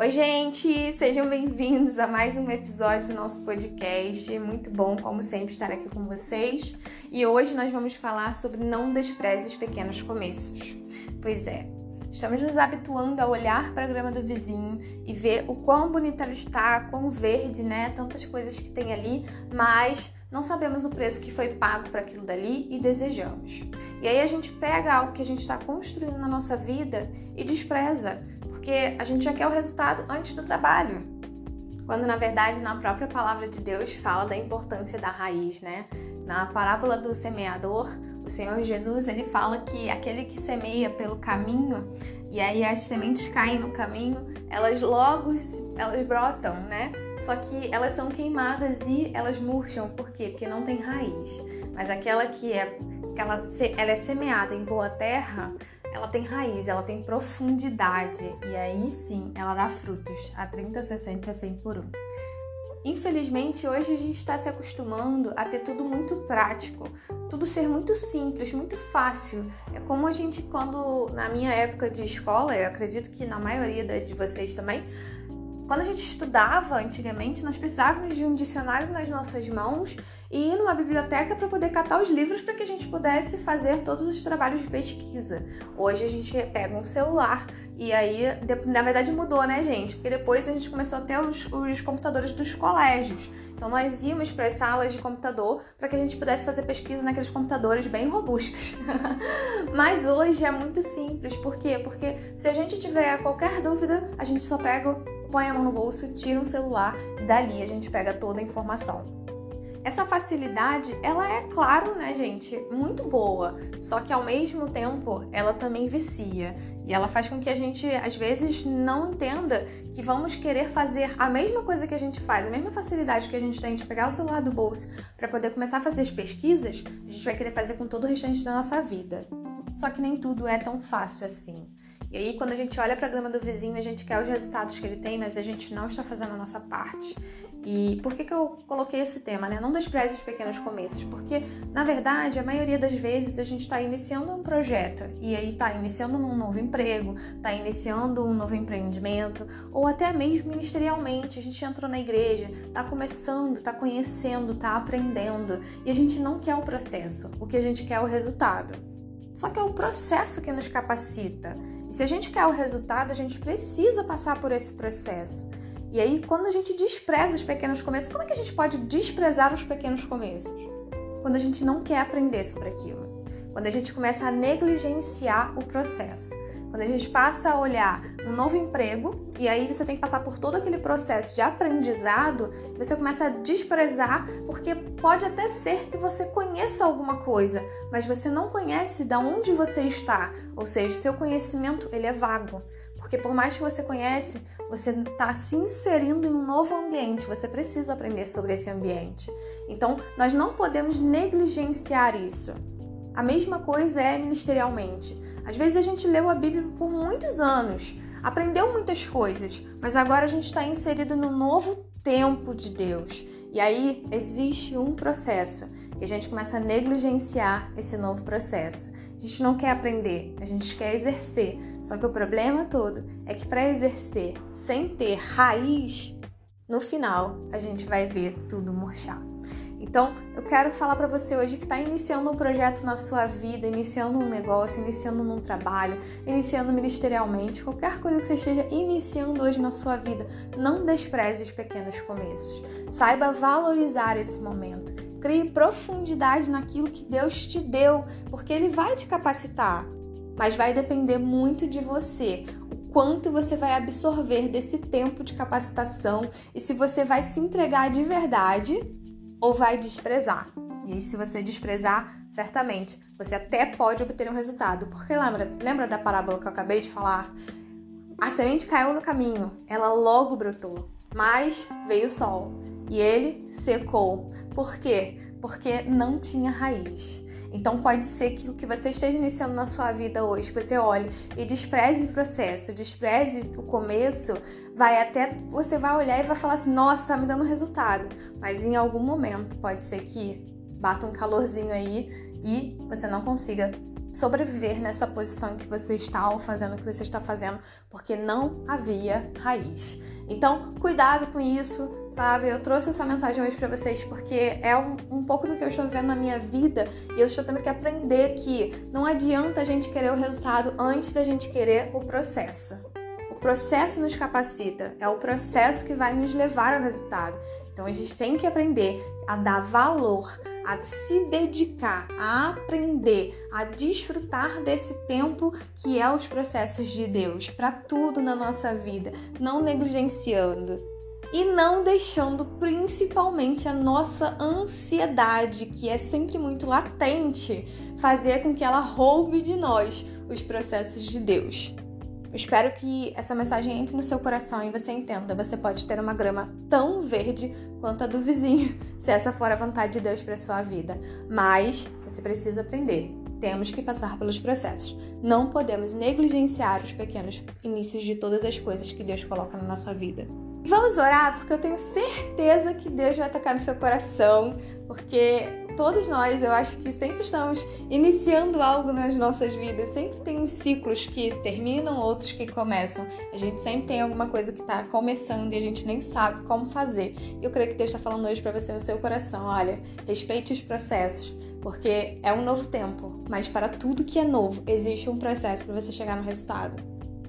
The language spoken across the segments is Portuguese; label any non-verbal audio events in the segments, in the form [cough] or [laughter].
Oi, gente! Sejam bem-vindos a mais um episódio do nosso podcast. Muito bom, como sempre, estar aqui com vocês. E hoje nós vamos falar sobre não despreze os pequenos começos. Pois é, estamos nos habituando a olhar para a grama do vizinho e ver o quão bonita ela está, quão verde, né? Tantas coisas que tem ali, mas não sabemos o preço que foi pago para aquilo dali e desejamos. E aí a gente pega algo que a gente está construindo na nossa vida e despreza porque a gente já quer o resultado antes do trabalho. Quando na verdade na própria palavra de Deus fala da importância da raiz, né? Na parábola do semeador, o Senhor Jesus ele fala que aquele que semeia pelo caminho e aí as sementes caem no caminho, elas logo elas brotam, né? Só que elas são queimadas e elas murcham, por quê? Porque não tem raiz. Mas aquela que é, ela, ela é semeada em boa terra, ela tem raiz, ela tem profundidade e aí sim ela dá frutos a 30, 60, 100 por um. Infelizmente, hoje a gente está se acostumando a ter tudo muito prático, tudo ser muito simples, muito fácil. É como a gente, quando na minha época de escola, eu acredito que na maioria de vocês também, quando a gente estudava antigamente, nós precisávamos de um dicionário nas nossas mãos e ir numa biblioteca para poder catar os livros para que a gente pudesse fazer todos os trabalhos de pesquisa. Hoje a gente pega um celular e aí, na verdade, mudou, né, gente? Porque depois a gente começou a ter os, os computadores dos colégios. Então, nós íamos para as salas de computador para que a gente pudesse fazer pesquisa naqueles computadores bem robustos. [laughs] Mas hoje é muito simples. Por quê? Porque se a gente tiver qualquer dúvida, a gente só pega põe a mão no bolso, tira um celular e dali a gente pega toda a informação. Essa facilidade, ela é, claro, né, gente, muito boa, só que ao mesmo tempo ela também vicia e ela faz com que a gente, às vezes, não entenda que vamos querer fazer a mesma coisa que a gente faz, a mesma facilidade que a gente tem de pegar o celular do bolso para poder começar a fazer as pesquisas, a gente vai querer fazer com todo o restante da nossa vida. Só que nem tudo é tão fácil assim. E aí, quando a gente olha para a grama do vizinho, a gente quer os resultados que ele tem, mas a gente não está fazendo a nossa parte. E por que, que eu coloquei esse tema, né? Não despreze os pequenos começos, porque na verdade a maioria das vezes a gente está iniciando um projeto e aí está iniciando um novo emprego, está iniciando um novo empreendimento ou até mesmo ministerialmente. A gente entrou na igreja, está começando, está conhecendo, está aprendendo e a gente não quer o processo, o que a gente quer é o resultado. Só que é o processo que nos capacita. E se a gente quer o resultado, a gente precisa passar por esse processo. E aí, quando a gente despreza os pequenos começos, como é que a gente pode desprezar os pequenos começos? Quando a gente não quer aprender sobre aquilo. Quando a gente começa a negligenciar o processo. Quando a gente passa a olhar um novo emprego e aí você tem que passar por todo aquele processo de aprendizado, você começa a desprezar, porque pode até ser que você conheça alguma coisa, mas você não conhece de onde você está, ou seja, seu conhecimento ele é vago. Porque por mais que você conhece, você está se inserindo em um novo ambiente, você precisa aprender sobre esse ambiente. Então, nós não podemos negligenciar isso. A mesma coisa é ministerialmente. Às vezes a gente leu a Bíblia por muitos anos, aprendeu muitas coisas, mas agora a gente está inserido no novo tempo de Deus. E aí existe um processo e a gente começa a negligenciar esse novo processo. A gente não quer aprender, a gente quer exercer. Só que o problema todo é que para exercer sem ter raiz, no final a gente vai ver tudo murchar. Então, eu quero falar para você hoje que está iniciando um projeto na sua vida, iniciando um negócio, iniciando num trabalho, iniciando ministerialmente, qualquer coisa que você esteja iniciando hoje na sua vida, não despreze os pequenos começos. Saiba valorizar esse momento. Crie profundidade naquilo que Deus te deu, porque Ele vai te capacitar. Mas vai depender muito de você, quanto você vai absorver desse tempo de capacitação e se você vai se entregar de verdade ou vai desprezar. E se você desprezar, certamente você até pode obter um resultado. Porque lembra, lembra da parábola que eu acabei de falar? A semente caiu no caminho, ela logo brotou, mas veio o sol e ele secou. Por quê? Porque não tinha raiz. Então pode ser que o que você esteja iniciando na sua vida hoje, que você olhe e despreze o processo, despreze o começo, vai até você vai olhar e vai falar assim: "Nossa, tá me dando resultado". Mas em algum momento pode ser que bata um calorzinho aí e você não consiga sobreviver nessa posição que você está ou fazendo o que você está fazendo, porque não havia raiz. Então, cuidado com isso, sabe? Eu trouxe essa mensagem hoje para vocês porque é um, um, pouco do que eu estou vivendo na minha vida e eu estou tendo que aprender que não adianta a gente querer o resultado antes da gente querer o processo. O processo nos capacita, é o processo que vai nos levar ao resultado. Então a gente tem que aprender a dar valor, a se dedicar, a aprender, a desfrutar desse tempo que é os processos de Deus para tudo na nossa vida, não negligenciando e não deixando principalmente a nossa ansiedade, que é sempre muito latente, fazer com que ela roube de nós os processos de Deus. Eu espero que essa mensagem entre no seu coração e você entenda. Você pode ter uma grama tão verde quanto a do vizinho, [laughs] se essa for a vontade de Deus para sua vida. Mas você precisa aprender. Temos que passar pelos processos. Não podemos negligenciar os pequenos inícios de todas as coisas que Deus coloca na nossa vida. Vamos orar, porque eu tenho certeza que Deus vai tocar no seu coração, porque todos nós, eu acho que sempre estamos iniciando algo nas nossas vidas. Sempre tem uns ciclos que terminam, outros que começam. A gente sempre tem alguma coisa que está começando e a gente nem sabe como fazer. E eu creio que Deus está falando hoje para você no seu coração. Olha, respeite os processos, porque é um novo tempo. Mas para tudo que é novo, existe um processo para você chegar no resultado.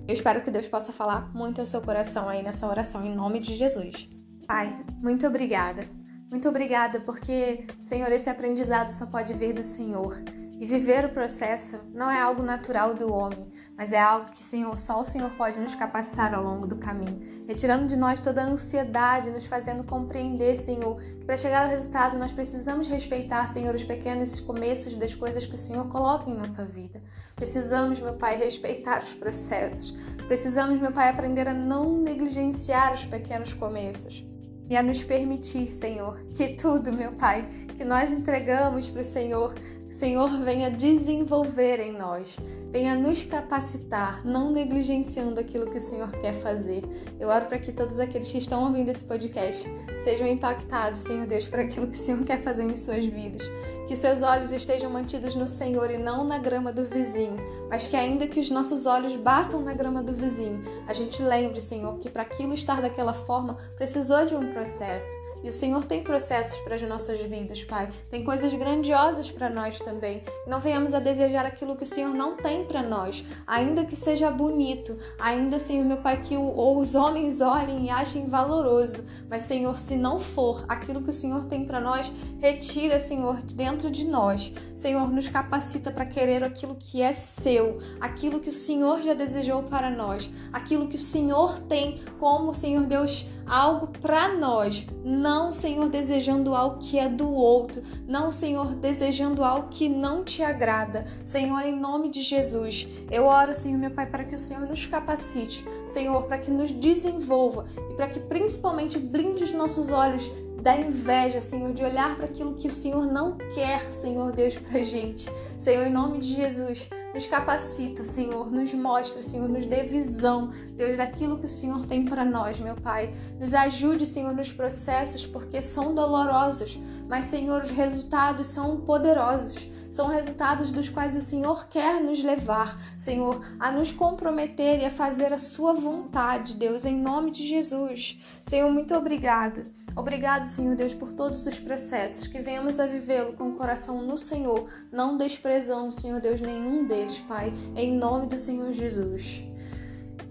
Eu espero que Deus possa falar muito ao seu coração aí nessa oração, em nome de Jesus. Pai, muito obrigada muito obrigada, porque, Senhor, esse aprendizado só pode vir do Senhor. E viver o processo não é algo natural do homem, mas é algo que Senhor, só o Senhor pode nos capacitar ao longo do caminho, retirando de nós toda a ansiedade, nos fazendo compreender, Senhor, que para chegar ao resultado nós precisamos respeitar, Senhor, os pequenos começos das coisas que o Senhor coloca em nossa vida. Precisamos, meu Pai, respeitar os processos. Precisamos, meu Pai, aprender a não negligenciar os pequenos começos e a nos permitir, Senhor, que tudo, meu Pai, que nós entregamos para o Senhor, Senhor venha desenvolver em nós, venha nos capacitar, não negligenciando aquilo que o Senhor quer fazer. Eu oro para que todos aqueles que estão ouvindo esse podcast sejam impactados, Senhor Deus, por aquilo que o Senhor quer fazer em suas vidas que seus olhos estejam mantidos no Senhor e não na grama do vizinho, mas que ainda que os nossos olhos batam na grama do vizinho, a gente lembre, Senhor, que para aquilo estar daquela forma precisou de um processo. E o Senhor tem processos para as nossas vidas, Pai. Tem coisas grandiosas para nós também. Não venhamos a desejar aquilo que o Senhor não tem para nós, ainda que seja bonito, ainda, Senhor, meu Pai, que o, os homens olhem e achem valoroso. Mas, Senhor, se não for aquilo que o Senhor tem para nós, retira, Senhor, dentro de nós. Senhor, nos capacita para querer aquilo que é seu, aquilo que o Senhor já desejou para nós, aquilo que o Senhor tem como, Senhor Deus, algo para nós. Não, Senhor, desejando algo que é do outro. Não, Senhor, desejando algo que não te agrada. Senhor, em nome de Jesus, eu oro, Senhor, meu Pai, para que o Senhor nos capacite, Senhor, para que nos desenvolva e para que principalmente blinde os nossos olhos da inveja, Senhor, de olhar para aquilo que o Senhor não quer, Senhor Deus, para gente. Senhor, em nome de Jesus, nos capacita, Senhor, nos mostra, Senhor, nos dê visão, Deus, daquilo que o Senhor tem para nós, meu Pai. Nos ajude, Senhor, nos processos, porque são dolorosos, mas, Senhor, os resultados são poderosos são resultados dos quais o Senhor quer nos levar, Senhor, a nos comprometer e a fazer a Sua vontade, Deus, em nome de Jesus. Senhor, muito obrigado. Obrigado, Senhor Deus, por todos os processos, que venhamos a vivê-lo com o coração no Senhor, não desprezando, Senhor Deus, nenhum deles, Pai, em nome do Senhor Jesus.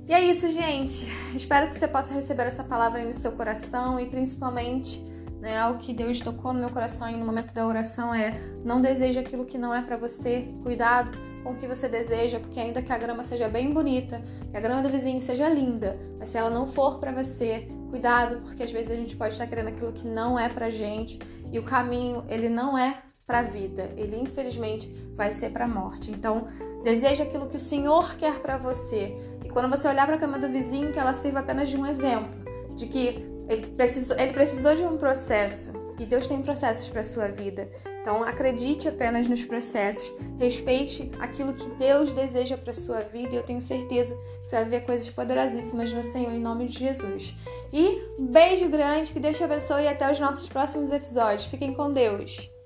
E é isso, gente. Espero que você possa receber essa palavra aí no seu coração e principalmente né, algo que Deus tocou no meu coração no momento da oração é não deseje aquilo que não é para você. Cuidado com o que você deseja, porque ainda que a grama seja bem bonita, que a grama do vizinho seja linda, mas se ela não for para você, Cuidado, porque às vezes a gente pode estar querendo aquilo que não é pra gente e o caminho, ele não é pra vida, ele infelizmente vai ser pra morte. Então, deseja aquilo que o Senhor quer para você. E quando você olhar para a cama do vizinho, que ela sirva apenas de um exemplo, de que ele precisou, ele precisou de um processo e Deus tem processos para sua vida. Então, acredite apenas nos processos, respeite aquilo que Deus deseja para sua vida e eu tenho certeza que você vai ver coisas poderosíssimas no Senhor em nome de Jesus. E beijo grande, que Deus te abençoe e até os nossos próximos episódios. Fiquem com Deus.